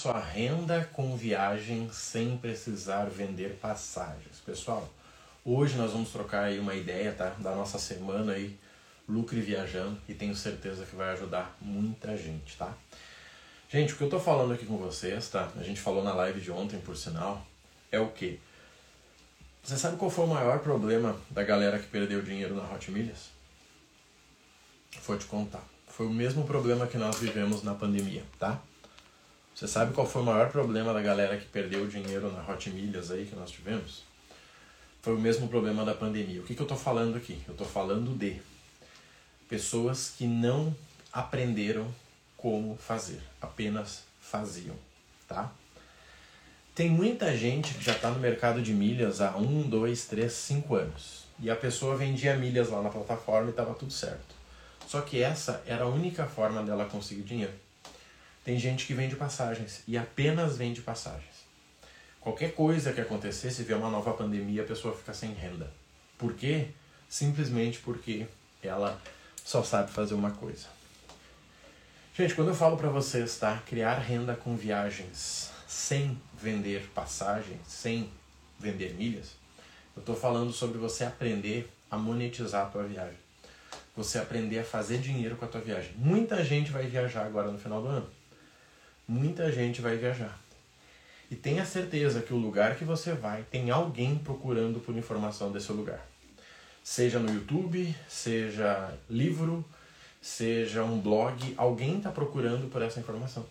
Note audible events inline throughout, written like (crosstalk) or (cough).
sua renda com viagem sem precisar vender passagens. Pessoal, hoje nós vamos trocar aí uma ideia, tá? Da nossa semana aí, Lucre Viajando, e tenho certeza que vai ajudar muita gente, tá? Gente, o que eu tô falando aqui com vocês, tá? A gente falou na live de ontem, por sinal, é o quê? Você sabe qual foi o maior problema da galera que perdeu dinheiro na Hot Milhas? Vou te contar. Foi o mesmo problema que nós vivemos na pandemia, tá? Você sabe qual foi o maior problema da galera que perdeu dinheiro na Hot Milhas aí que nós tivemos? Foi o mesmo problema da pandemia. O que, que eu tô falando aqui? Eu tô falando de pessoas que não aprenderam como fazer, apenas faziam, tá? Tem muita gente que já está no mercado de milhas há um, dois, três, cinco anos. E a pessoa vendia milhas lá na plataforma e estava tudo certo. Só que essa era a única forma dela conseguir dinheiro. Tem gente que vende passagens e apenas vende passagens. Qualquer coisa que acontecer, se vier uma nova pandemia, a pessoa fica sem renda. Por quê? Simplesmente porque ela só sabe fazer uma coisa. Gente, quando eu falo para vocês, tá? Criar renda com viagens sem vender passagens, sem vender milhas, eu estou falando sobre você aprender a monetizar a tua viagem. Você aprender a fazer dinheiro com a tua viagem. Muita gente vai viajar agora no final do ano. Muita gente vai viajar. E tenha certeza que o lugar que você vai tem alguém procurando por informação desse lugar. Seja no YouTube, seja livro, seja um blog, alguém está procurando por essa informação.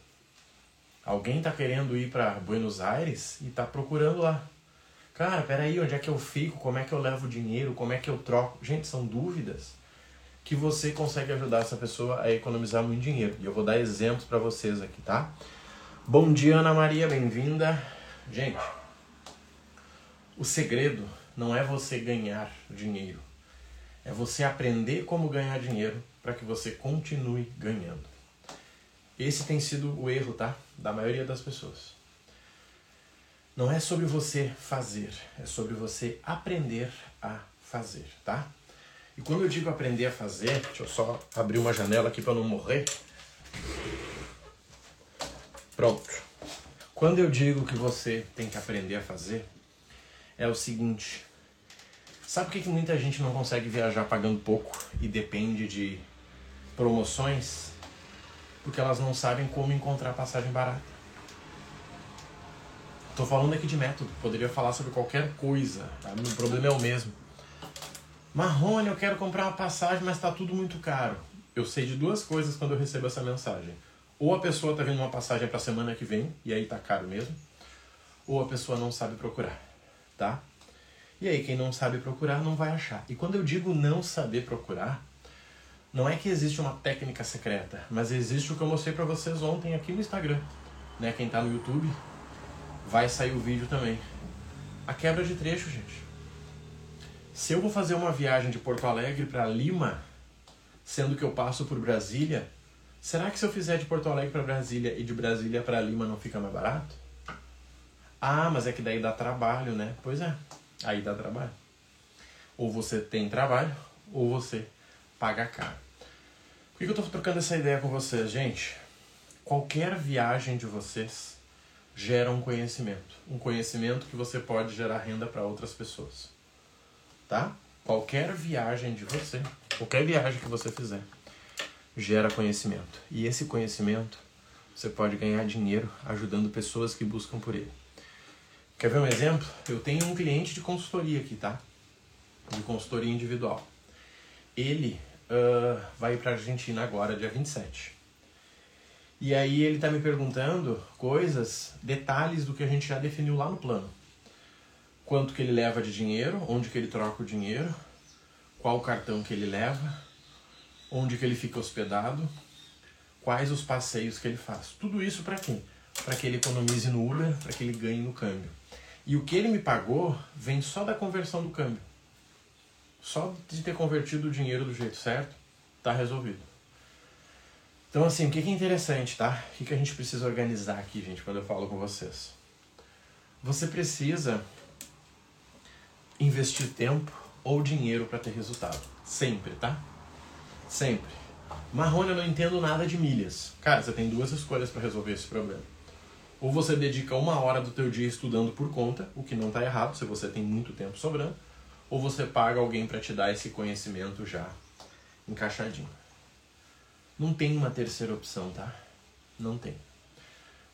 Alguém está querendo ir para Buenos Aires e está procurando lá. Cara, peraí, onde é que eu fico? Como é que eu levo dinheiro? Como é que eu troco? Gente, são dúvidas que você consegue ajudar essa pessoa a economizar muito dinheiro. E eu vou dar exemplos para vocês aqui, tá? Bom dia, Ana Maria, bem-vinda. Gente, o segredo não é você ganhar dinheiro, é você aprender como ganhar dinheiro para que você continue ganhando. Esse tem sido o erro, tá? Da maioria das pessoas. Não é sobre você fazer, é sobre você aprender a fazer, tá? E quando eu digo aprender a fazer, deixa eu só abrir uma janela aqui para não morrer. Pronto. Quando eu digo que você tem que aprender a fazer, é o seguinte. Sabe por que, que muita gente não consegue viajar pagando pouco e depende de promoções? Porque elas não sabem como encontrar passagem barata. Tô falando aqui de método, poderia falar sobre qualquer coisa, tá? o problema é o mesmo. Marrone, eu quero comprar uma passagem, mas está tudo muito caro. Eu sei de duas coisas quando eu recebo essa mensagem. Ou a pessoa está vendo uma passagem para a semana que vem, e aí tá caro mesmo, ou a pessoa não sabe procurar, tá? E aí quem não sabe procurar não vai achar. E quando eu digo não saber procurar, não é que existe uma técnica secreta, mas existe o que eu mostrei para vocês ontem aqui no Instagram. Né? Quem está no YouTube, vai sair o vídeo também. A quebra de trecho, gente. Se eu vou fazer uma viagem de Porto Alegre para Lima, sendo que eu passo por Brasília, será que se eu fizer de Porto Alegre para Brasília e de Brasília para Lima não fica mais barato? Ah, mas é que daí dá trabalho, né? Pois é, aí dá trabalho. Ou você tem trabalho, ou você paga caro. Por que eu estou trocando essa ideia com vocês, gente? Qualquer viagem de vocês gera um conhecimento. Um conhecimento que você pode gerar renda para outras pessoas tá? Qualquer viagem de você, qualquer viagem que você fizer, gera conhecimento. E esse conhecimento você pode ganhar dinheiro ajudando pessoas que buscam por ele. Quer ver um exemplo? Eu tenho um cliente de consultoria aqui, tá? De consultoria individual. Ele uh, vai para Argentina agora, dia 27. E aí ele está me perguntando coisas, detalhes do que a gente já definiu lá no plano quanto que ele leva de dinheiro, onde que ele troca o dinheiro, qual cartão que ele leva, onde que ele fica hospedado, quais os passeios que ele faz. Tudo isso para quê? Para que ele economize no Uber, para que ele ganhe no câmbio. E o que ele me pagou vem só da conversão do câmbio. Só de ter convertido o dinheiro do jeito certo, tá resolvido. Então, assim, o que é interessante, tá? O que a gente precisa organizar aqui, gente, quando eu falo com vocês? Você precisa investir tempo ou dinheiro para ter resultado. Sempre, tá? Sempre. Marrone, eu não entendo nada de milhas. Cara, você tem duas escolhas para resolver esse problema. Ou você dedica uma hora do teu dia estudando por conta, o que não está errado se você tem muito tempo sobrando, ou você paga alguém para te dar esse conhecimento já encaixadinho. Não tem uma terceira opção, tá? Não tem.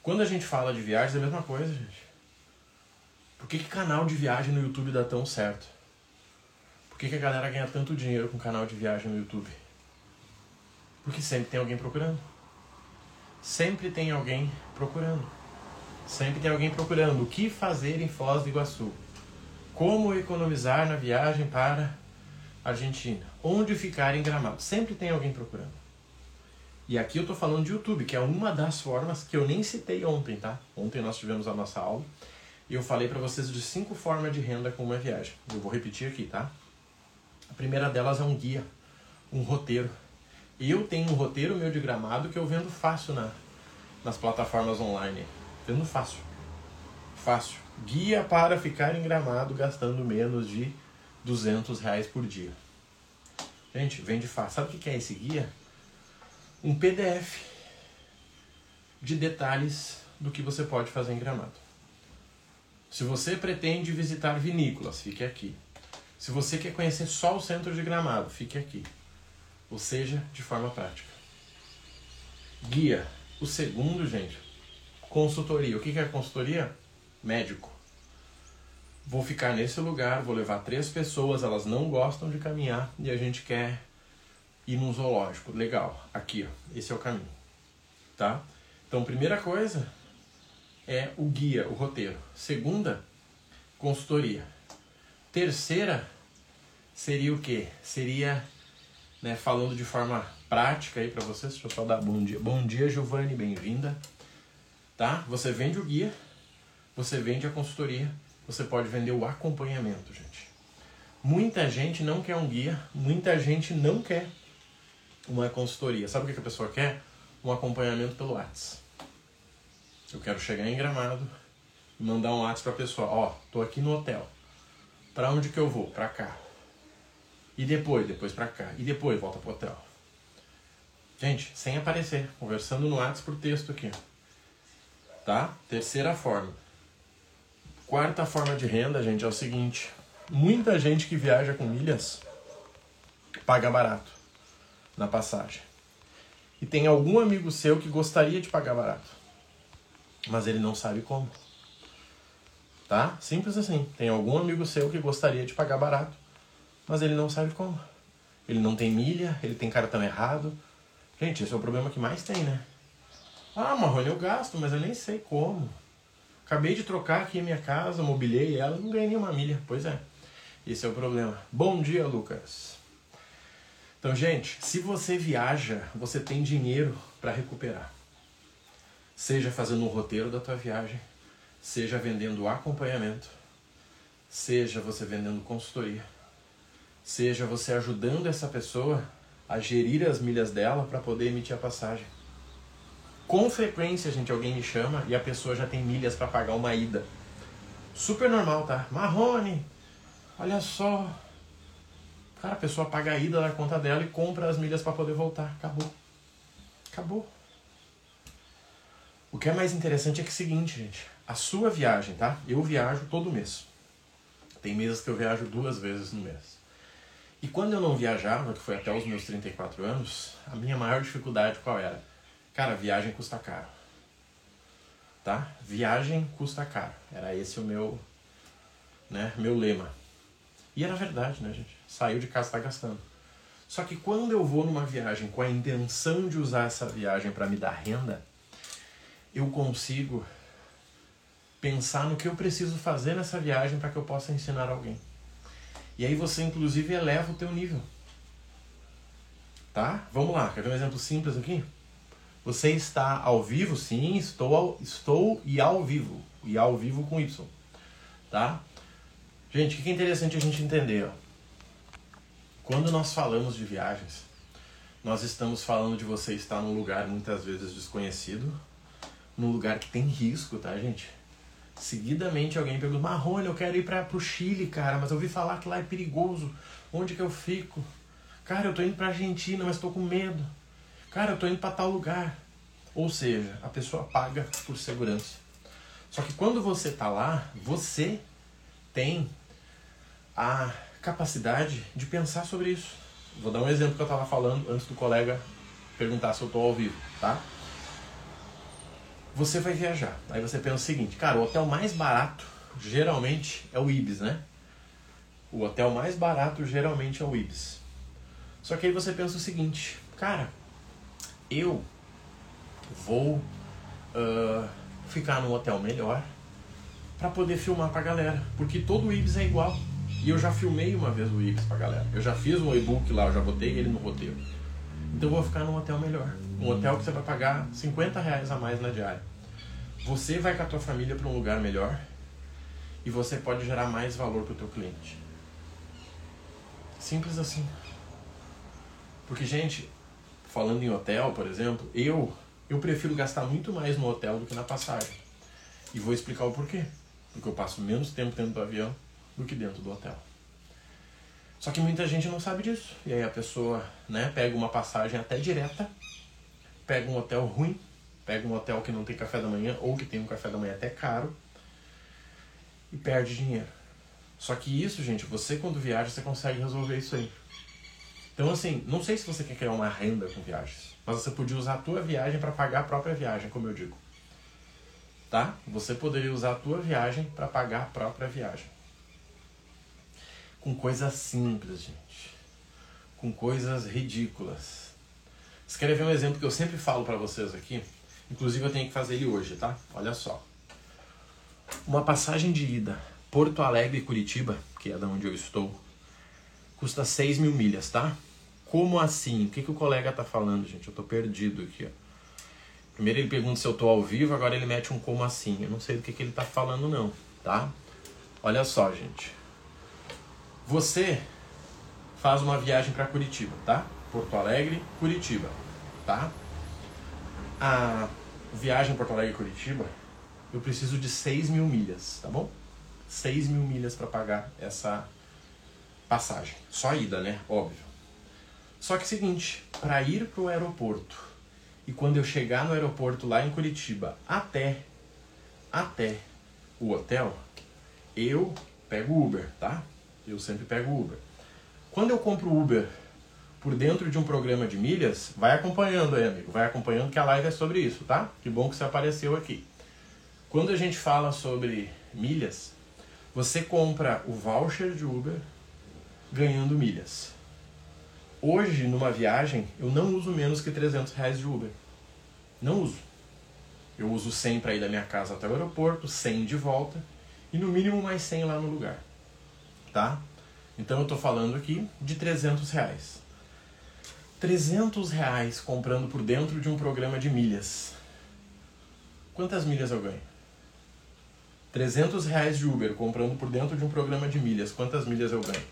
Quando a gente fala de viagens é a mesma coisa, gente. Por que, que canal de viagem no YouTube dá tão certo? Por que, que a galera ganha tanto dinheiro com canal de viagem no YouTube? Porque sempre tem alguém procurando. Sempre tem alguém procurando. Sempre tem alguém procurando o que fazer em Foz do Iguaçu. Como economizar na viagem para Argentina. Onde ficar em Gramado. Sempre tem alguém procurando. E aqui eu estou falando de YouTube, que é uma das formas que eu nem citei ontem, tá? Ontem nós tivemos a nossa aula e eu falei para vocês de cinco formas de renda com uma viagem. Eu vou repetir aqui, tá? A primeira delas é um guia, um roteiro. Eu tenho um roteiro meu de gramado que eu vendo fácil na, nas plataformas online. Vendo fácil. Fácil. Guia para ficar em gramado gastando menos de 200 reais por dia. Gente, vende fácil. Sabe o que é esse guia? um PDF de detalhes do que você pode fazer em Gramado. Se você pretende visitar vinícolas, fique aqui. Se você quer conhecer só o centro de Gramado, fique aqui. Ou seja, de forma prática. Guia. O segundo, gente, consultoria. O que é consultoria? Médico. Vou ficar nesse lugar, vou levar três pessoas, elas não gostam de caminhar e a gente quer ir num zoológico. Legal, aqui, ó, esse é o caminho, tá? Então, primeira coisa é o guia, o roteiro. Segunda, consultoria. Terceira seria o quê? Seria, né, falando de forma prática aí para vocês, deixa eu só dar bom dia. Bom dia, Giovanni, bem-vinda. Tá? Você vende o guia, você vende a consultoria, você pode vender o acompanhamento, gente. Muita gente não quer um guia, muita gente não quer uma consultoria. Sabe o que a pessoa quer? Um acompanhamento pelo WhatsApp. Eu quero chegar em Gramado e mandar um WhatsApp para a pessoa. Ó, tô aqui no hotel. Para onde que eu vou? Para cá. E depois, depois para cá. E depois volta pro hotel. Gente, sem aparecer, conversando no WhatsApp por texto aqui. Tá? Terceira forma. Quarta forma de renda, gente, é o seguinte. Muita gente que viaja com milhas paga barato na passagem. E tem algum amigo seu que gostaria de pagar barato, mas ele não sabe como. Tá? Simples assim. Tem algum amigo seu que gostaria de pagar barato, mas ele não sabe como. Ele não tem milha, ele tem cartão errado. Gente, esse é o problema que mais tem, né? Ah, Marrone, eu gasto, mas eu nem sei como. Acabei de trocar aqui a minha casa, mobilei ela, não ganhei nenhuma milha. Pois é, esse é o problema. Bom dia, Lucas. Então, gente, se você viaja, você tem dinheiro para recuperar. Seja fazendo um roteiro da tua viagem, seja vendendo acompanhamento, seja você vendendo consultoria, seja você ajudando essa pessoa a gerir as milhas dela para poder emitir a passagem. Com frequência, gente, alguém me chama e a pessoa já tem milhas para pagar uma ida. Super normal, tá? Marrone, olha só, Cara, a pessoa paga a ida da conta dela e compra as milhas para poder voltar. Acabou. Acabou. O que é mais interessante é que é o seguinte, gente. A sua viagem, tá? Eu viajo todo mês. Tem meses que eu viajo duas vezes no mês. E quando eu não viajava, que foi até os meus 34 anos, a minha maior dificuldade qual era? Cara, viagem custa caro. Tá? Viagem custa caro. Era esse o meu, né, meu lema. E era verdade, né, gente? Saiu de casa, está gastando. Só que quando eu vou numa viagem com a intenção de usar essa viagem para me dar renda, eu consigo pensar no que eu preciso fazer nessa viagem para que eu possa ensinar alguém. E aí você inclusive eleva o teu nível. Tá? Vamos lá, quer ver um exemplo simples aqui? Você está ao vivo? Sim, estou, ao, estou e ao vivo. E ao vivo com Y. Tá? Gente, o que é interessante a gente entender? Ó? Quando nós falamos de viagens, nós estamos falando de você estar num lugar muitas vezes desconhecido, num lugar que tem risco, tá, gente? Seguidamente alguém pergunta: Marrone, eu quero ir para o Chile, cara, mas eu ouvi falar que lá é perigoso. Onde que eu fico? Cara, eu tô indo para Argentina, mas estou com medo. Cara, eu tô indo para tal lugar. Ou seja, a pessoa paga por segurança. Só que quando você tá lá, você tem a capacidade de pensar sobre isso. Vou dar um exemplo que eu estava falando antes do colega perguntar se eu estou ao vivo, tá? Você vai viajar. Aí você pensa o seguinte, cara, o hotel mais barato geralmente é o Ibis, né? O hotel mais barato geralmente é o Ibis. Só que aí você pensa o seguinte, cara, eu vou uh, ficar num hotel melhor para poder filmar pra galera, porque todo Ibis é igual. E eu já filmei uma vez o Ibis pra galera. Eu já fiz um e-book lá, eu já botei ele no roteiro. Então eu vou ficar num hotel melhor. Um hotel que você vai pagar 50 reais a mais na diária. Você vai com a tua família para um lugar melhor e você pode gerar mais valor para o teu cliente. Simples assim. Porque, gente, falando em hotel, por exemplo, eu eu prefiro gastar muito mais no hotel do que na passagem. E vou explicar o porquê. Porque eu passo menos tempo dentro do avião do que dentro do hotel. Só que muita gente não sabe disso. E aí a pessoa né, pega uma passagem até direta, pega um hotel ruim, pega um hotel que não tem café da manhã ou que tem um café da manhã até caro e perde dinheiro. Só que isso, gente, você quando viaja, você consegue resolver isso aí. Então, assim, não sei se você quer criar uma renda com viagens, mas você podia usar a tua viagem para pagar a própria viagem, como eu digo. Tá? Você poderia usar a tua viagem para pagar a própria viagem. Com coisas simples, gente. Com coisas ridículas. Você quer ver um exemplo que eu sempre falo para vocês aqui? Inclusive eu tenho que fazer ele hoje, tá? Olha só. Uma passagem de ida Porto Alegre Curitiba, que é da onde eu estou, custa 6 mil milhas, tá? Como assim? O que, que o colega tá falando, gente? Eu tô perdido aqui, ó. Primeiro ele pergunta se eu tô ao vivo, agora ele mete um como assim. Eu não sei do que, que ele tá falando, não, tá? Olha só, gente. Você faz uma viagem para Curitiba, tá? Porto Alegre, Curitiba, tá? A viagem Porto Alegre Curitiba, eu preciso de 6 mil milhas, tá bom? 6 mil milhas para pagar essa passagem. Só ida, né? Óbvio. Só que é seguinte, para ir para o aeroporto e quando eu chegar no aeroporto lá em Curitiba até até o hotel, eu pego Uber, tá? Eu sempre pego Uber. Quando eu compro Uber por dentro de um programa de milhas, vai acompanhando aí, amigo. Vai acompanhando que a live é sobre isso, tá? Que bom que você apareceu aqui. Quando a gente fala sobre milhas, você compra o voucher de Uber ganhando milhas. Hoje, numa viagem, eu não uso menos que 300 reais de Uber. Não uso. Eu uso 100 para ir da minha casa até o aeroporto, 100 de volta e no mínimo mais 100 lá no lugar. Tá? Então eu estou falando aqui de 300 reais. 300 reais comprando por dentro de um programa de milhas. Quantas milhas eu ganho? 300 reais de Uber comprando por dentro de um programa de milhas. Quantas milhas eu ganho?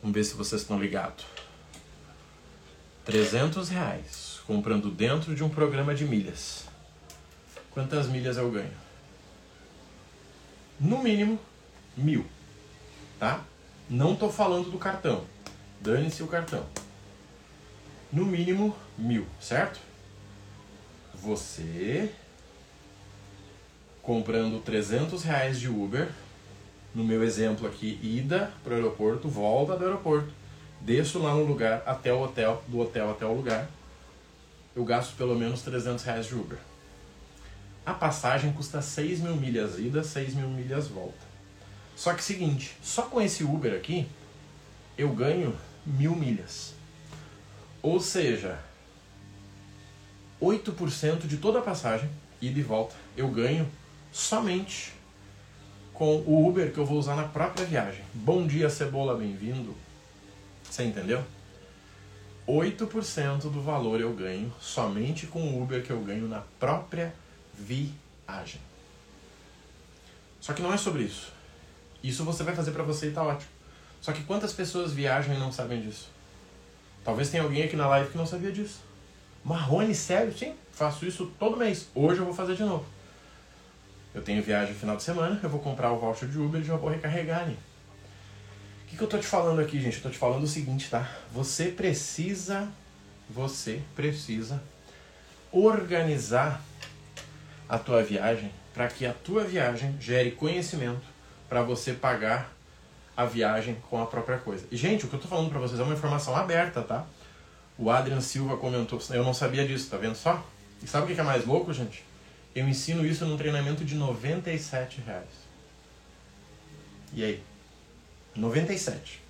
Vamos ver se vocês estão ligados. 300 reais comprando dentro de um programa de milhas. Quantas milhas eu ganho? No mínimo, mil. Tá? Não tô falando do cartão. Dane-se o cartão. No mínimo, mil, certo? Você comprando 300 reais de Uber, no meu exemplo aqui, ida para o aeroporto, volta do aeroporto, desço lá no lugar até o hotel, do hotel até o lugar, eu gasto pelo menos 300 reais de Uber. A passagem custa 6 mil milhas ida, 6 mil milhas volta. Só que seguinte, só com esse Uber aqui, eu ganho mil milhas. Ou seja, 8% de toda a passagem, ida e volta, eu ganho somente com o Uber que eu vou usar na própria viagem. Bom dia, cebola, bem-vindo. Você entendeu? 8% do valor eu ganho somente com o Uber que eu ganho na própria viagem. Só que não é sobre isso. Isso você vai fazer para você e tá ótimo. Só que quantas pessoas viajam e não sabem disso? Talvez tenha alguém aqui na live que não sabia disso. Marrone, sério? Sim, faço isso todo mês. Hoje eu vou fazer de novo. Eu tenho viagem no final de semana, eu vou comprar o voucher de Uber e já vou recarregar ali. O que, que eu tô te falando aqui, gente? Eu tô te falando o seguinte, tá? Você precisa, você precisa organizar a tua viagem para que a tua viagem gere conhecimento para você pagar a viagem com a própria coisa. E gente, o que eu tô falando para vocês é uma informação aberta, tá? O Adrian Silva comentou, eu não sabia disso, tá vendo só? E sabe o que é mais louco, gente? Eu ensino isso num treinamento de 97 reais. E aí? 97.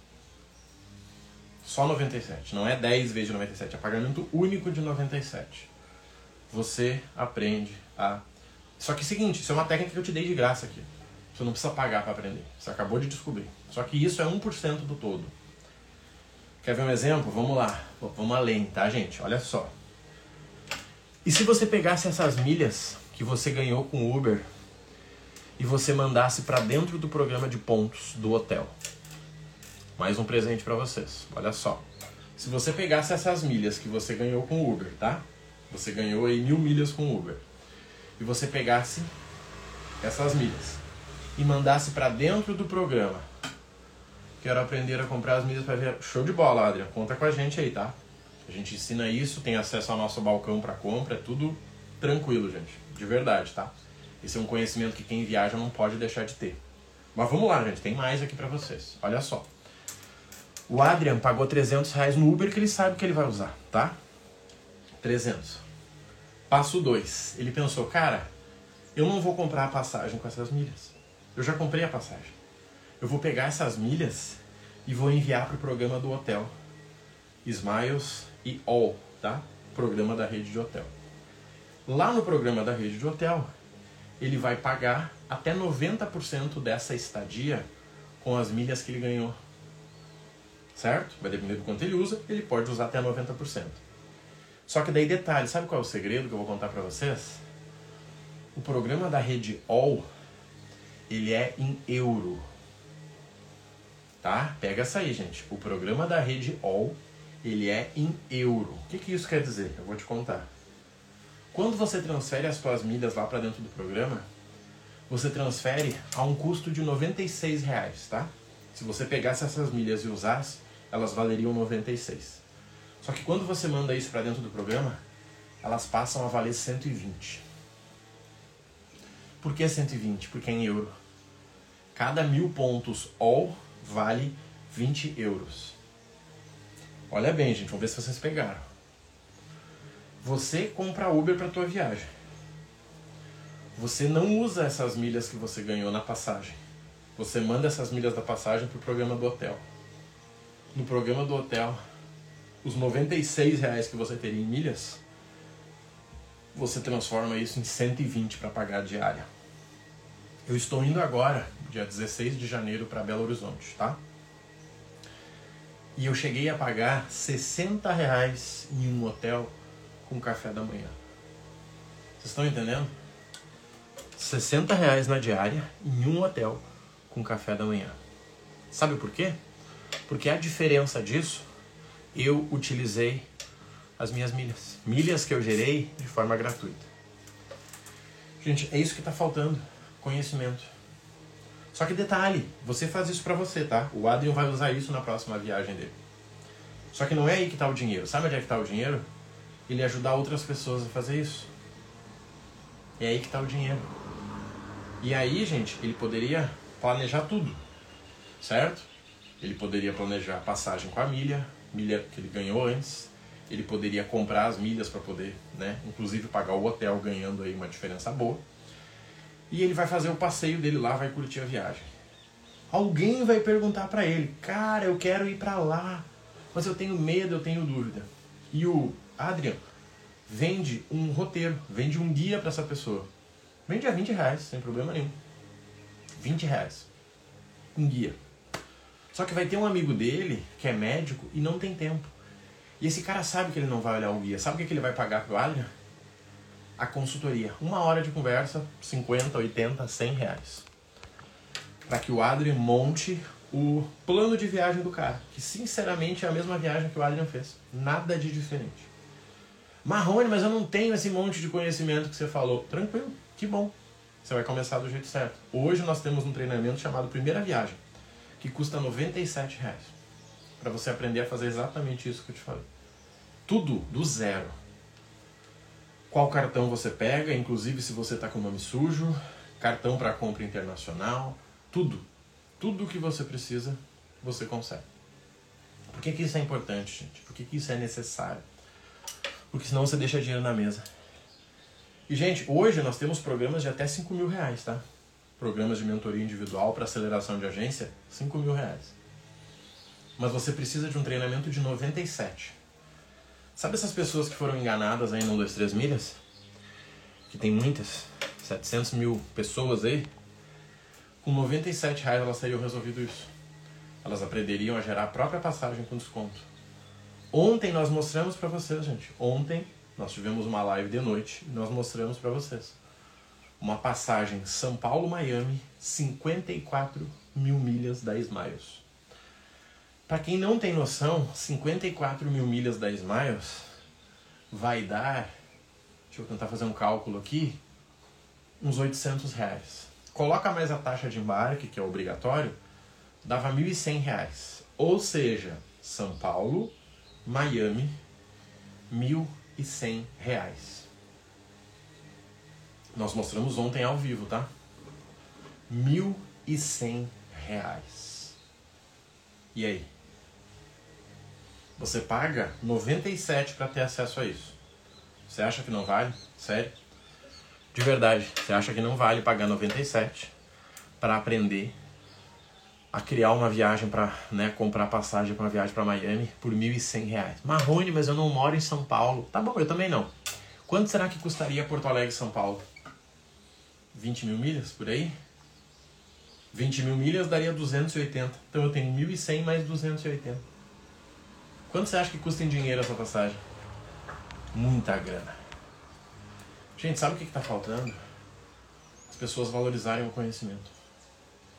Só 97. Não é 10 vezes 97. É pagamento único de 97. Você aprende a. Só que é seguinte, isso é uma técnica que eu te dei de graça aqui. Você não precisa pagar para aprender. Você acabou de descobrir. Só que isso é 1% do todo. Quer ver um exemplo? Vamos lá. Vamos além, tá, gente? Olha só. E se você pegasse essas milhas que você ganhou com o Uber e você mandasse para dentro do programa de pontos do hotel? Mais um presente para vocês. Olha só. Se você pegasse essas milhas que você ganhou com o Uber, tá? Você ganhou aí mil milhas com o Uber. E você pegasse essas milhas e mandasse para dentro do programa. Quero aprender a comprar as milhas para ver. Show de bola, Adrian. Conta com a gente aí, tá? A gente ensina isso, tem acesso ao nosso balcão para compra, é tudo tranquilo, gente. De verdade, tá? Esse é um conhecimento que quem viaja não pode deixar de ter. Mas vamos lá, gente, tem mais aqui para vocês. Olha só. O Adrian pagou 300 reais no Uber que ele sabe que ele vai usar, tá? 300. Passo 2. Ele pensou, cara, eu não vou comprar a passagem com essas milhas. Eu já comprei a passagem. Eu vou pegar essas milhas e vou enviar para o programa do hotel. Smiles e All, tá? Programa da rede de hotel. Lá no programa da rede de hotel, ele vai pagar até 90% dessa estadia com as milhas que ele ganhou. Certo? Vai depender do quanto ele usa, ele pode usar até 90%. Só que daí detalhe, sabe qual é o segredo que eu vou contar para vocês? O programa da rede All ele é em euro. Tá? Pega essa aí, gente. O programa da rede All, ele é em euro. O que, que isso quer dizer? Eu vou te contar. Quando você transfere as suas milhas lá para dentro do programa, você transfere a um custo de 96 reais, tá? Se você pegasse essas milhas e usasse, elas valeriam 96. Só que quando você manda isso para dentro do programa, elas passam a valer 120. Por que 120? Porque é em euro. Cada mil pontos all vale 20 euros. Olha bem, gente, vamos ver se vocês pegaram. Você compra Uber para tua viagem. Você não usa essas milhas que você ganhou na passagem. Você manda essas milhas da passagem para o programa do hotel. No programa do hotel, os 96 reais que você teria em milhas, você transforma isso em 120 para pagar a diária. Eu estou indo agora, dia 16 de janeiro, para Belo Horizonte, tá? E eu cheguei a pagar 60 reais em um hotel com café da manhã. Vocês estão entendendo? 60 reais na diária em um hotel com café da manhã. Sabe por quê? Porque a diferença disso, eu utilizei as minhas milhas. Milhas que eu gerei de forma gratuita. Gente, é isso que está faltando conhecimento. Só que detalhe, você faz isso para você, tá? O Adrian vai usar isso na próxima viagem dele. Só que não é aí que tá o dinheiro. Sabe onde é que tá o dinheiro? Ele ajudar outras pessoas a fazer isso. É aí que tá o dinheiro. E aí, gente, ele poderia planejar tudo, certo? Ele poderia planejar passagem com a milha, milha que ele ganhou antes. Ele poderia comprar as milhas para poder, né? Inclusive pagar o hotel ganhando aí uma diferença boa e ele vai fazer o passeio dele lá, vai curtir a viagem. Alguém vai perguntar para ele, cara, eu quero ir para lá, mas eu tenho medo, eu tenho dúvida. E o Adrian vende um roteiro, vende um guia para essa pessoa. Vende a 20 reais, sem problema nenhum. 20 reais. Um guia. Só que vai ter um amigo dele, que é médico, e não tem tempo. E esse cara sabe que ele não vai olhar o guia. Sabe o que ele vai pagar pro Adrian? A consultoria. Uma hora de conversa, 50, 80, 100 reais. Para que o Adrian monte o plano de viagem do cara. Que sinceramente é a mesma viagem que o Adrian fez. Nada de diferente. Marrone, mas eu não tenho esse monte de conhecimento que você falou. Tranquilo, que bom. Você vai começar do jeito certo. Hoje nós temos um treinamento chamado Primeira Viagem, que custa 97 reais. Para você aprender a fazer exatamente isso que eu te falei. Tudo do zero qual cartão você pega, inclusive se você está com o nome sujo, cartão para compra internacional, tudo. Tudo que você precisa, você consegue. Por que, que isso é importante, gente? Por que, que isso é necessário? Porque senão você deixa dinheiro na mesa. E, gente, hoje nós temos programas de até 5 mil reais, tá? Programas de mentoria individual para aceleração de agência, 5 mil reais. Mas você precisa de um treinamento de 97. Sabe essas pessoas que foram enganadas aí no 2, 3 milhas? Que tem muitas, 700 mil pessoas aí. Com 97 reais elas teriam resolvido isso. Elas aprenderiam a gerar a própria passagem com desconto. Ontem nós mostramos para vocês, gente. Ontem nós tivemos uma live de noite e nós mostramos para vocês. Uma passagem São Paulo-Miami, 54 mil milhas da Smiles. Para quem não tem noção, 54 mil milhas da Smiles vai dar, deixa eu tentar fazer um cálculo aqui, uns 800 reais. Coloca mais a taxa de embarque, que é obrigatório, dava 1.100 reais. Ou seja, São Paulo, Miami, 1.100 reais. Nós mostramos ontem ao vivo, tá? 1.100 reais. E aí? Você paga 97 para ter acesso a isso. Você acha que não vale? Sério? De verdade, você acha que não vale pagar 97 para aprender a criar uma viagem para né, comprar passagem para uma viagem para Miami por 1.100 reais? Marrone, mas eu não moro em São Paulo. Tá bom, eu também não. Quanto será que custaria Porto Alegre São Paulo? 20 mil milhas por aí? 20 mil milhas daria 280. Então eu tenho 1.100 mais 280. Quanto você acha que custa em dinheiro essa passagem? Muita grana. Gente, sabe o que está faltando? As pessoas valorizarem o conhecimento.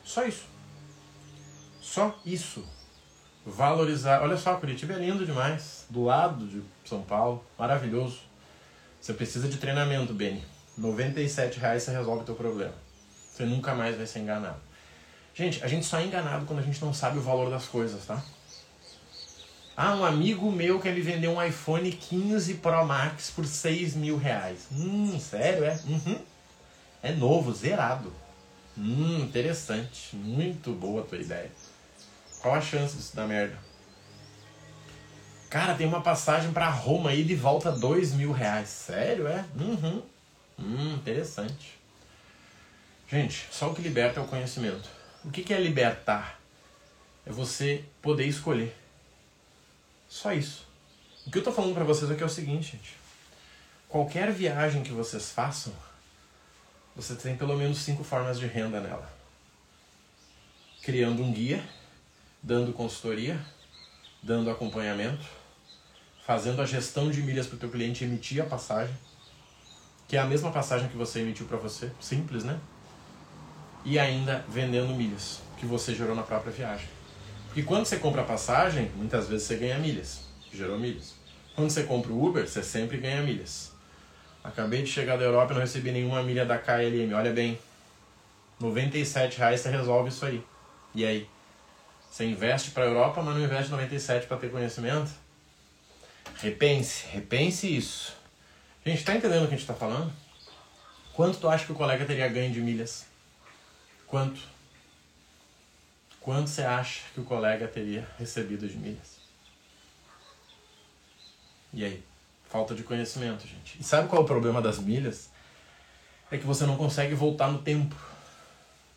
Só isso. Só isso. Valorizar. Olha só, Curitiba é lindo demais. Do lado de São Paulo. Maravilhoso. Você precisa de treinamento, Beni. 97 reais você resolve o teu problema. Você nunca mais vai ser enganado. Gente, a gente só é enganado quando a gente não sabe o valor das coisas, tá? Ah, um amigo meu quer me vender um iPhone 15 Pro Max por 6 mil reais. Hum, sério, é? Uhum. É novo, zerado. Hum, interessante. Muito boa a tua ideia. Qual a chance disso dar merda? Cara, tem uma passagem para Roma aí de volta 2 mil reais. Sério, é? Uhum. Hum, interessante. Gente, só o que liberta é o conhecimento. O que é libertar? É você poder escolher. Só isso. O que eu tô falando para vocês aqui é o seguinte, gente. Qualquer viagem que vocês façam, você tem pelo menos cinco formas de renda nela. Criando um guia, dando consultoria, dando acompanhamento, fazendo a gestão de milhas para o teu cliente emitir a passagem, que é a mesma passagem que você emitiu para você, simples, né? E ainda vendendo milhas que você gerou na própria viagem. E quando você compra a passagem, muitas vezes você ganha milhas, gerou milhas. Quando você compra o Uber, você sempre ganha milhas. Acabei de chegar da Europa e não recebi nenhuma milha da KLM. Olha bem, 97 reais você resolve isso aí. E aí? Você investe para a Europa, mas não investe 97 para ter conhecimento? Repense, repense isso. Gente, tá entendendo o que a gente está falando? Quanto tu acha que o colega teria ganho de milhas? Quanto? Quanto você acha que o colega teria recebido de milhas? E aí? Falta de conhecimento, gente. E sabe qual é o problema das milhas? É que você não consegue voltar no tempo,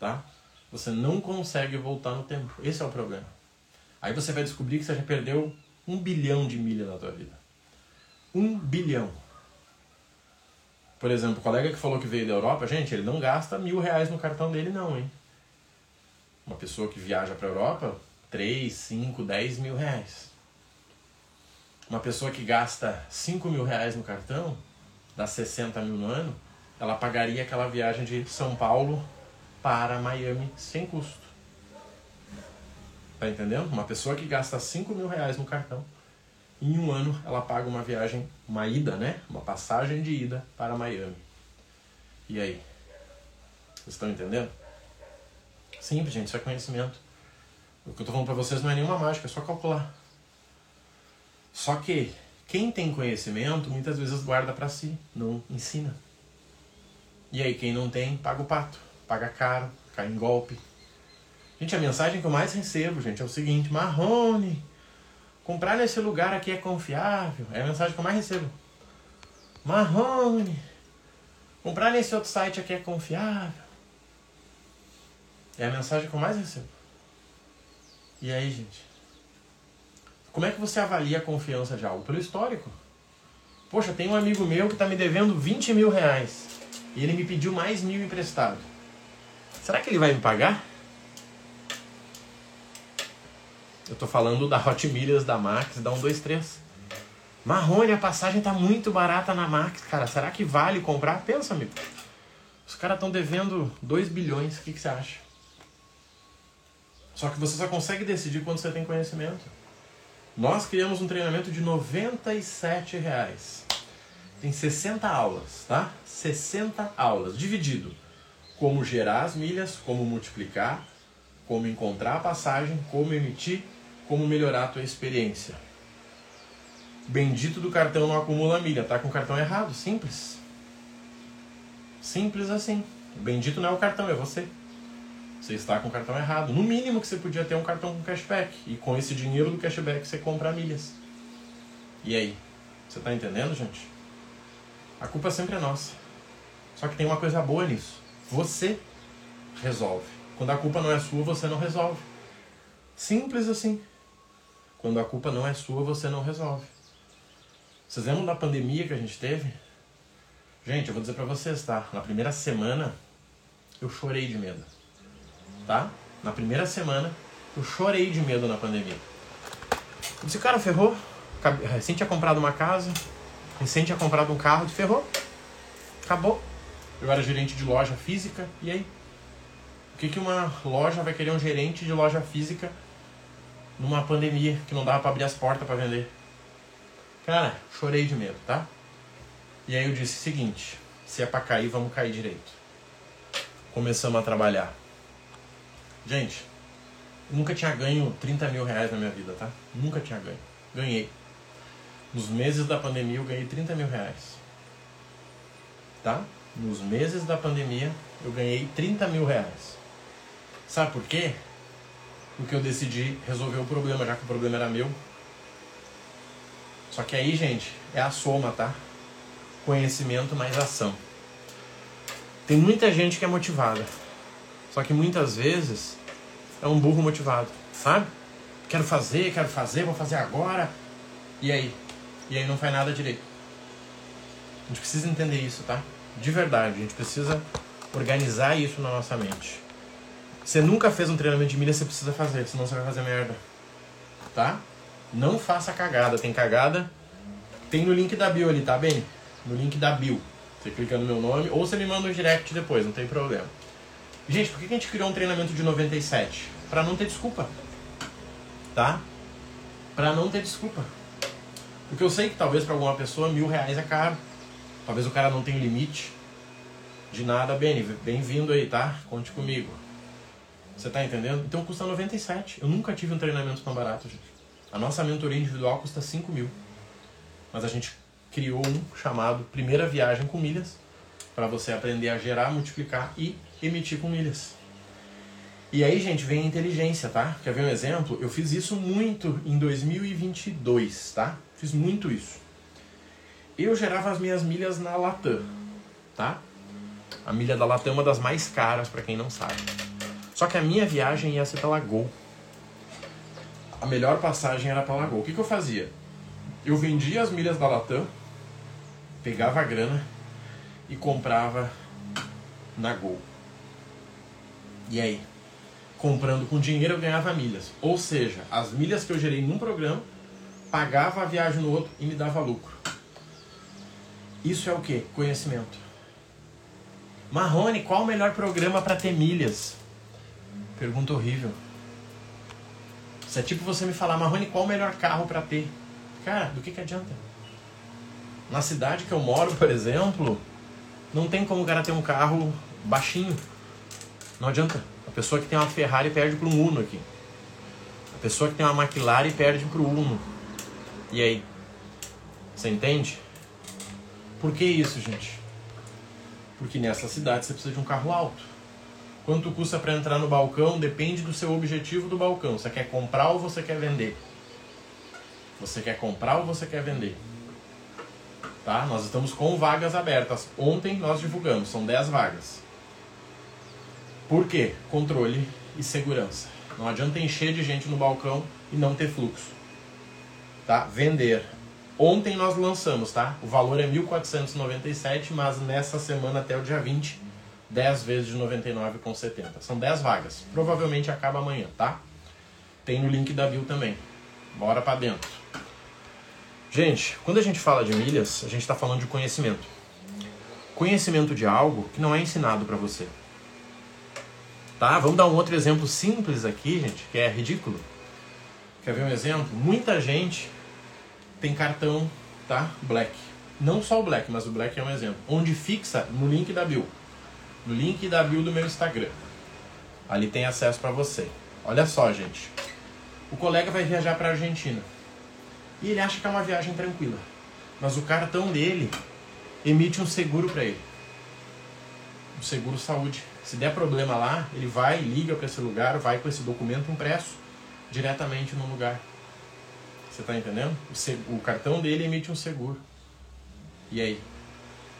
tá? Você não consegue voltar no tempo. Esse é o problema. Aí você vai descobrir que você já perdeu um bilhão de milhas na tua vida. Um bilhão. Por exemplo, o colega que falou que veio da Europa, gente, ele não gasta mil reais no cartão dele não, hein? Uma pessoa que viaja para a Europa, 3, 5, 10 mil reais. Uma pessoa que gasta 5 mil reais no cartão, dá 60 mil no ano, ela pagaria aquela viagem de São Paulo para Miami sem custo. Tá entendendo? Uma pessoa que gasta 5 mil reais no cartão, em um ano ela paga uma viagem, uma ida, né? Uma passagem de ida para Miami. E aí? Vocês estão entendendo? Simples, gente, isso é conhecimento. O que eu estou falando para vocês não é nenhuma mágica, é só calcular. Só que Quem tem conhecimento muitas vezes guarda para si, não ensina. E aí quem não tem, paga o pato, paga caro, cai em golpe. Gente, a mensagem que eu mais recebo, gente, é o seguinte: Marrone, comprar nesse lugar aqui é confiável. É a mensagem que eu mais recebo. Marrone, comprar nesse outro site aqui é confiável. É a mensagem que eu mais recebo. E aí, gente? Como é que você avalia a confiança de algo? Pelo histórico. Poxa, tem um amigo meu que está me devendo 20 mil reais. E ele me pediu mais mil emprestado. Será que ele vai me pagar? Eu tô falando da Hot Milhas, da Max, da 123. Marrone, a passagem tá muito barata na Max, cara. Será que vale comprar? Pensa, amigo. Os caras estão devendo 2 bilhões. O que, que você acha? Só que você só consegue decidir quando você tem conhecimento. Nós criamos um treinamento de 97 reais. Tem 60 aulas, tá? 60 aulas, dividido. Como gerar as milhas, como multiplicar, como encontrar a passagem, como emitir como melhorar a tua experiência. Bendito do cartão não acumula milha, tá com o cartão errado, simples. Simples assim. Bendito não é o cartão, é você. Você está com o cartão errado. No mínimo que você podia ter um cartão com cashback. E com esse dinheiro do cashback você compra milhas. E aí? Você está entendendo, gente? A culpa sempre é nossa. Só que tem uma coisa boa nisso. Você resolve. Quando a culpa não é sua, você não resolve. Simples assim. Quando a culpa não é sua, você não resolve. Vocês lembram da pandemia que a gente teve? Gente, eu vou dizer pra vocês, tá? Na primeira semana, eu chorei de medo. Tá? Na primeira semana, eu chorei de medo na pandemia. Eu disse, cara, ferrou. Recém tinha comprado uma casa, recém tinha comprado um carro, e ferrou. Acabou. Eu era gerente de loja física, e aí? O que, que uma loja vai querer um gerente de loja física numa pandemia que não dava para abrir as portas para vender. Cara, chorei de medo, tá? E aí eu disse o seguinte: se é para cair, vamos cair direito. Começamos a trabalhar. Gente, nunca tinha ganho 30 mil reais na minha vida, tá? Nunca tinha ganho. Ganhei. Nos meses da pandemia eu ganhei 30 mil reais. Tá? Nos meses da pandemia eu ganhei 30 mil reais. Sabe por quê? porque eu decidi resolver o problema, já que o problema era meu. Só que aí, gente, é a soma, tá? Conhecimento mais ação. Tem muita gente que é motivada. Só que muitas vezes é um burro motivado, sabe? Quero fazer, quero fazer, vou fazer agora. E aí? E aí não faz nada direito. A gente precisa entender isso, tá? De verdade, a gente precisa organizar isso na nossa mente. Você nunca fez um treinamento de milha, você precisa fazer, senão você vai fazer merda. Tá? Não faça cagada. Tem cagada? Tem no link da bio ali, tá bem? No link da bio. Você clica no meu nome ou você me manda um direct depois, não tem problema. Gente, por que a gente criou um treinamento de 97? Pra não ter desculpa. Tá? Pra não ter desculpa. Porque eu sei que talvez para alguma pessoa mil reais é caro. Talvez o cara não tenha limite de nada. Bem, bem-vindo aí, tá? Conte comigo. Você tá entendendo? Então custa 97. Eu nunca tive um treinamento tão barato, gente. A nossa mentoria individual custa 5 mil. Mas a gente criou um chamado Primeira Viagem com Milhas para você aprender a gerar, multiplicar e emitir com milhas. E aí, gente, vem a inteligência, tá? Quer ver um exemplo? Eu fiz isso muito em 2022, tá? Fiz muito isso. Eu gerava as minhas milhas na Latam, tá? A milha da Latam é uma das mais caras, para quem não sabe. Só que a minha viagem ia ser pela Gol. A melhor passagem era pela Gol. O que, que eu fazia? Eu vendia as milhas da Latam, pegava a grana e comprava na Gol. E aí? Comprando com dinheiro eu ganhava milhas. Ou seja, as milhas que eu gerei num programa, pagava a viagem no outro e me dava lucro. Isso é o que? Conhecimento. Marrone, qual o melhor programa para ter milhas? Pergunta horrível. Isso é tipo você me falar, Marrone, qual o melhor carro para ter? Cara, do que, que adianta? Na cidade que eu moro, por exemplo, não tem como o cara ter um carro baixinho. Não adianta. A pessoa que tem uma Ferrari perde para um Uno aqui. A pessoa que tem uma McLaren perde para o Uno. E aí? Você entende? Por que isso, gente? Porque nessa cidade você precisa de um carro alto. Quanto custa para entrar no balcão depende do seu objetivo do balcão. Você quer comprar ou você quer vender? Você quer comprar ou você quer vender? Tá? Nós estamos com vagas abertas. Ontem nós divulgamos, são 10 vagas. Por quê? Controle e segurança. Não adianta encher de gente no balcão e não ter fluxo. Tá? Vender. Ontem nós lançamos, tá? O valor é 1.497, mas nessa semana até o dia 20, 10 vezes de 99,70. São 10 vagas. Provavelmente acaba amanhã, tá? Tem no link da Bill também. Bora para dentro. Gente, quando a gente fala de milhas, a gente está falando de conhecimento. Conhecimento de algo que não é ensinado para você. Tá? Vamos dar um outro exemplo simples aqui, gente, que é ridículo. Quer ver um exemplo? Muita gente tem cartão, tá? Black. Não só o Black, mas o Black é um exemplo. Onde fixa no link da Bill. No link da Bill do meu Instagram. Ali tem acesso para você. Olha só, gente. O colega vai viajar para Argentina. E ele acha que é uma viagem tranquila. Mas o cartão dele emite um seguro para ele. Um seguro saúde. Se der problema lá, ele vai, liga para esse lugar, vai com esse documento impresso diretamente no lugar. Você está entendendo? O, o cartão dele emite um seguro. E aí?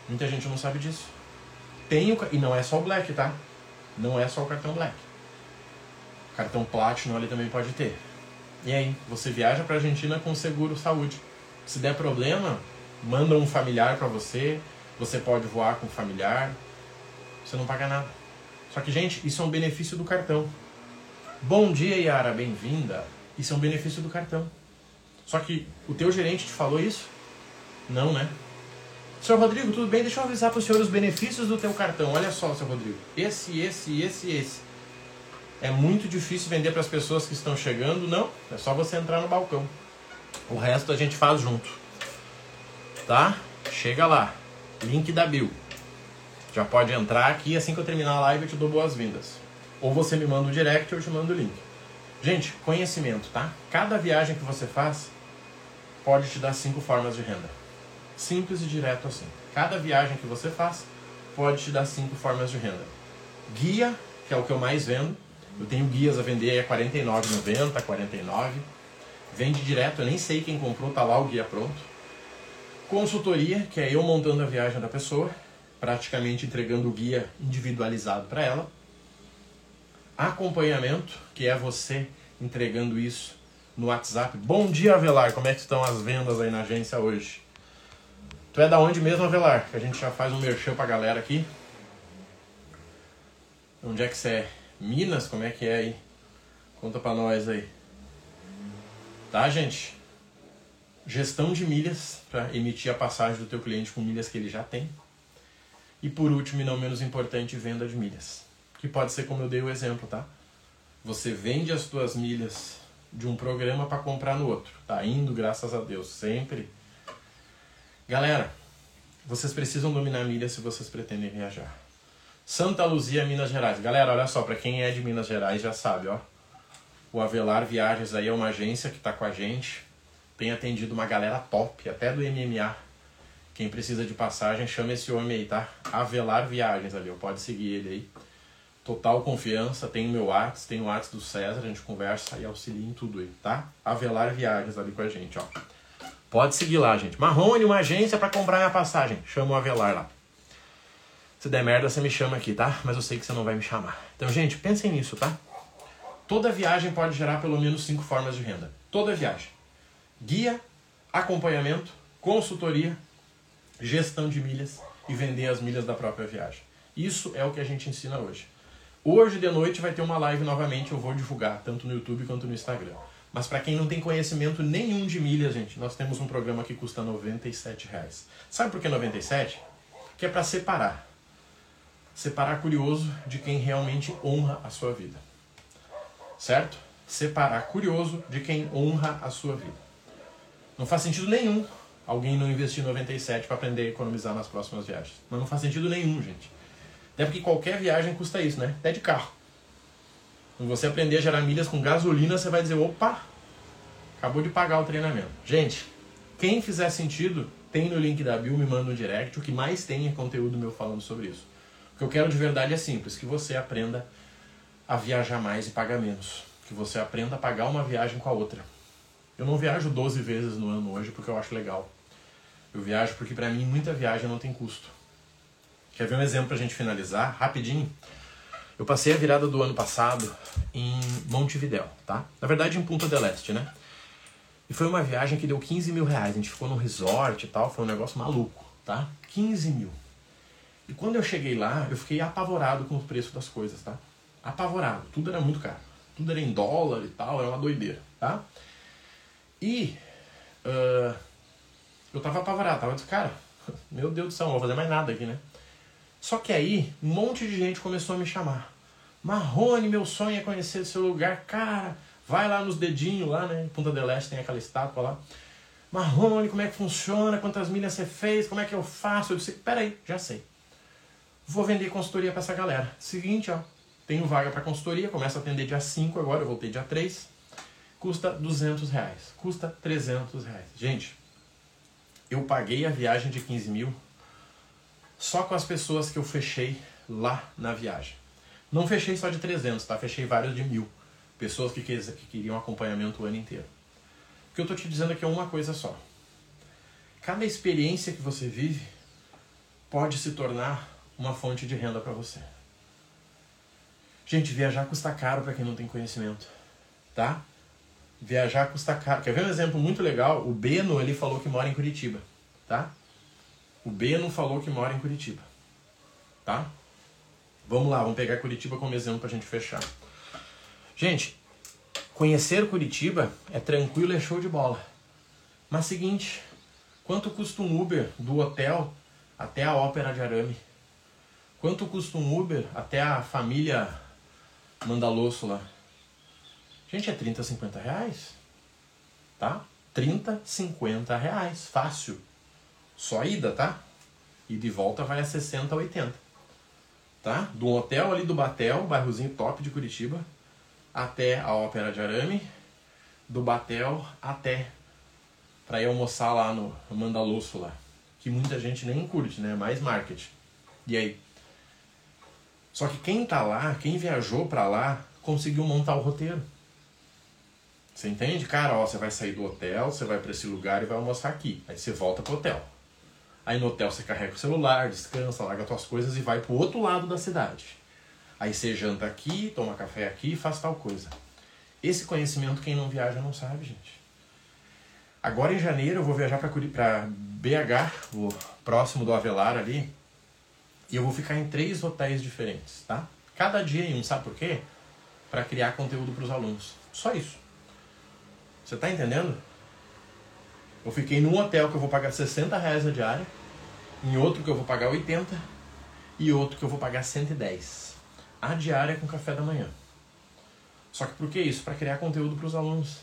Muita gente não sabe disso. Tem o, e não é só o Black, tá? Não é só o cartão Black. Cartão Platinum ali também pode ter. E aí? Você viaja para Argentina com seguro saúde. Se der problema, manda um familiar para você. Você pode voar com um familiar. Você não paga nada. Só que, gente, isso é um benefício do cartão. Bom dia, Yara, bem-vinda. Isso é um benefício do cartão. Só que o teu gerente te falou isso? Não, né? Senhor Rodrigo, tudo bem? Deixa eu avisar para o senhor os benefícios do teu cartão. Olha só, senhor Rodrigo. Esse, esse, esse, esse. É muito difícil vender para as pessoas que estão chegando. Não, é só você entrar no balcão. O resto a gente faz junto. Tá? Chega lá. Link da Bill. Já pode entrar aqui assim que eu terminar a live eu te dou boas-vindas. Ou você me manda o direct ou eu te mando o link. Gente, conhecimento, tá? Cada viagem que você faz, pode te dar cinco formas de renda. Simples e direto assim. Cada viagem que você faz pode te dar cinco formas de renda. Guia, que é o que eu mais vendo. Eu tenho guias a vender a R$ 49,90, 49. Vende direto, eu nem sei quem comprou, tá lá o guia pronto. Consultoria, que é eu montando a viagem da pessoa, praticamente entregando o guia individualizado para ela. Acompanhamento, que é você entregando isso no WhatsApp. Bom dia, Avelar. Como é que estão as vendas aí na agência hoje? Tu é da onde mesmo, Avelar? Que a gente já faz um merchan pra galera aqui. Onde é que você é? Minas? Como é que é aí? Conta pra nós aí. Tá, gente? Gestão de milhas para emitir a passagem do teu cliente com milhas que ele já tem. E por último, e não menos importante, venda de milhas. Que pode ser como eu dei o exemplo, tá? Você vende as tuas milhas de um programa para comprar no outro. Tá indo, graças a Deus, sempre. Galera, vocês precisam dominar milhas se vocês pretendem viajar. Santa Luzia, Minas Gerais. Galera, olha só, para quem é de Minas Gerais já sabe, ó. O Avelar Viagens aí é uma agência que está com a gente. Tem atendido uma galera top, até do MMA. Quem precisa de passagem, chama esse homem aí, tá? Avelar Viagens ali, pode seguir ele aí. Total confiança, tem o meu WhatsApp, tem o WhatsApp do César, a gente conversa e auxilia em tudo aí, tá? Avelar Viagens ali com a gente, ó. Pode seguir lá, gente. Marrone, uma agência para comprar minha passagem. Chama o Avelar lá. Se der merda, você me chama aqui, tá? Mas eu sei que você não vai me chamar. Então, gente, pensem nisso, tá? Toda viagem pode gerar pelo menos cinco formas de renda. Toda viagem. Guia, acompanhamento, consultoria, gestão de milhas e vender as milhas da própria viagem. Isso é o que a gente ensina hoje. Hoje de noite vai ter uma live novamente, eu vou divulgar, tanto no YouTube quanto no Instagram. Mas para quem não tem conhecimento nenhum de milhas, gente, nós temos um programa que custa 97 reais. Sabe por que 97? Que é para separar separar curioso de quem realmente honra a sua vida. Certo? Separar curioso de quem honra a sua vida. Não faz sentido nenhum alguém não investir 97 para aprender a economizar nas próximas viagens. Mas não faz sentido nenhum, gente. Até porque qualquer viagem custa isso, né? Até de carro. Quando você aprender a gerar milhas com gasolina, você vai dizer, opa, acabou de pagar o treinamento. Gente, Quem fizer sentido, tem no link da Bill, me manda um direct. O que mais tem é conteúdo meu falando sobre isso. Que eu quero de verdade é simples, que você aprenda a viajar mais e pagar menos. Que você aprenda a pagar uma viagem com a outra. Eu não viajo 12 vezes no ano hoje porque eu acho legal. Eu viajo porque para mim muita viagem não tem custo. Quer ver um exemplo pra gente finalizar? Rapidinho. Eu passei a virada do ano passado em Montevidéu, tá? Na verdade em Punta del Este, né? E foi uma viagem que deu 15 mil reais. A gente ficou num resort e tal, foi um negócio maluco, tá? 15 mil. E quando eu cheguei lá, eu fiquei apavorado com o preço das coisas, tá? Apavorado. Tudo era muito caro. Tudo era em dólar e tal, era uma doideira, tá? E uh, eu tava apavorado, tava cara, (laughs) meu Deus do céu, não vou fazer mais nada aqui, né? Só que aí, um monte de gente começou a me chamar. Marrone, meu sonho é conhecer esse lugar, cara Vai lá nos dedinhos, lá, né? Punta del Este tem aquela estátua lá. Marrone, como é que funciona? Quantas milhas você fez? Como é que eu faço? Eu disse, peraí, já sei. Vou vender consultoria para essa galera. Seguinte, ó. Tenho vaga para consultoria, começo a atender dia 5 agora, eu voltei dia 3. Custa 200 reais. Custa 300 reais. Gente, eu paguei a viagem de 15 mil só com as pessoas que eu fechei lá na viagem. Não fechei só de 300, tá? Fechei vários de mil. Pessoas que, que queriam acompanhamento o ano inteiro. O que eu estou te dizendo aqui é uma coisa só. Cada experiência que você vive pode se tornar uma fonte de renda para você. Gente, viajar custa caro para quem não tem conhecimento, tá? Viajar custa caro. Quer ver um exemplo muito legal? O Beno ele falou que mora em Curitiba, tá? O Beno falou que mora em Curitiba, tá? Vamos lá, vamos pegar Curitiba como exemplo para a gente fechar. Gente, conhecer Curitiba é tranquilo, é show de bola. Mas seguinte, quanto custa um Uber do hotel até a Ópera de Arame? Quanto custa um Uber até a família Mandaloso lá? Gente, é 30, 50 reais. Tá? 30, 50 reais. Fácil. Só ida, tá? E de volta vai a 60, 80. Tá? Do hotel ali do Batel, bairrozinho top de Curitiba, até a Ópera de Arame, do Batel até para ir almoçar lá no Mandaloso lá, que muita gente nem curte, né? Mais marketing. E aí? Só que quem tá lá, quem viajou para lá, conseguiu montar o roteiro. Você entende? Cara, ó, você vai sair do hotel, você vai para esse lugar e vai almoçar aqui. Aí você volta pro hotel. Aí no hotel você carrega o celular, descansa, larga suas coisas e vai pro outro lado da cidade. Aí você janta aqui, toma café aqui e faz tal coisa. Esse conhecimento quem não viaja não sabe, gente. Agora em janeiro eu vou viajar para BH, o próximo do Avelar ali, e eu vou ficar em três hotéis diferentes, tá? Cada dia em um, sabe por quê? Para criar conteúdo para os alunos. Só isso. Você tá entendendo? Eu fiquei num hotel que eu vou pagar 60 reais a diária, em outro que eu vou pagar 80 e outro que eu vou pagar 110 a diária com café da manhã. Só que por que isso? Para criar conteúdo para os alunos.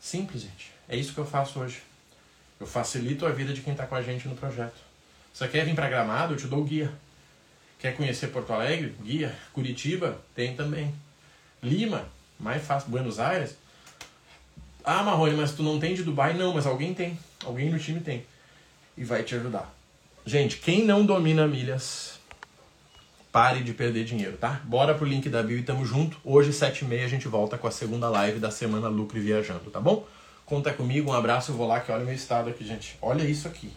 Simples, gente. É isso que eu faço hoje. Eu facilito a vida de quem está com a gente no projeto. Você quer vir para Gramado? Eu te dou guia. Quer conhecer Porto Alegre? Guia. Curitiba? Tem também. Lima? Mais fácil. Buenos Aires? Ah, Marrone, mas tu não tem de Dubai? Não, mas alguém tem. Alguém no time tem. E vai te ajudar. Gente, quem não domina milhas Pare de perder dinheiro, tá? Bora pro link da bio e tamo junto. Hoje, 7h30, a gente volta com a segunda live da semana Lucro e Viajando, tá bom? Conta comigo, um abraço, eu vou lá que olha o meu estado aqui, gente. Olha isso aqui.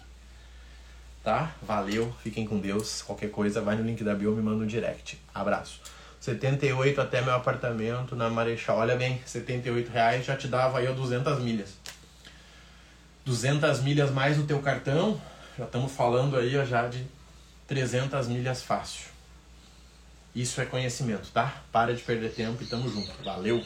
Tá? Valeu, fiquem com Deus. Qualquer coisa, vai no link da bio, me manda um direct. Abraço. 78 até meu apartamento na Marechal. Olha bem, 78 reais já te dava aí 200 milhas. 200 milhas mais o teu cartão, já estamos falando aí já de 300 milhas fácil. Isso é conhecimento, tá? Para de perder tempo e tamo junto. Valeu!